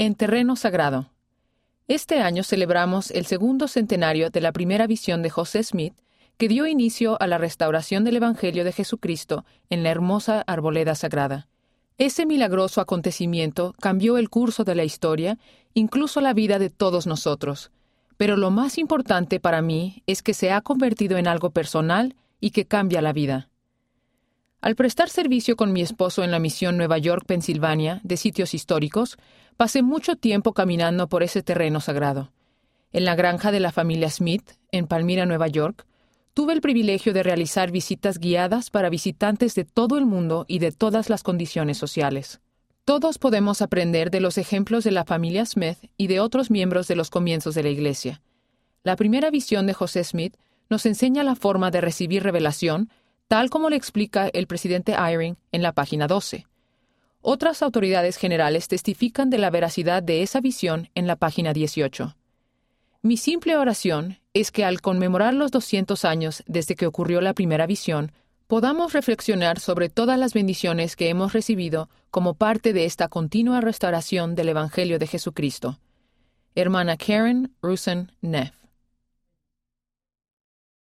En terreno sagrado. Este año celebramos el segundo centenario de la primera visión de José Smith, que dio inicio a la restauración del Evangelio de Jesucristo en la hermosa arboleda sagrada. Ese milagroso acontecimiento cambió el curso de la historia, incluso la vida de todos nosotros. Pero lo más importante para mí es que se ha convertido en algo personal y que cambia la vida. Al prestar servicio con mi esposo en la misión Nueva York, Pensilvania, de sitios históricos, pasé mucho tiempo caminando por ese terreno sagrado. En la granja de la familia Smith, en Palmira, Nueva York, tuve el privilegio de realizar visitas guiadas para visitantes de todo el mundo y de todas las condiciones sociales. Todos podemos aprender de los ejemplos de la familia Smith y de otros miembros de los comienzos de la Iglesia. La primera visión de José Smith nos enseña la forma de recibir revelación tal como le explica el presidente Eyring en la página 12. Otras autoridades generales testifican de la veracidad de esa visión en la página 18. Mi simple oración es que al conmemorar los 200 años desde que ocurrió la primera visión, podamos reflexionar sobre todas las bendiciones que hemos recibido como parte de esta continua restauración del Evangelio de Jesucristo. Hermana Karen Rusen Neff.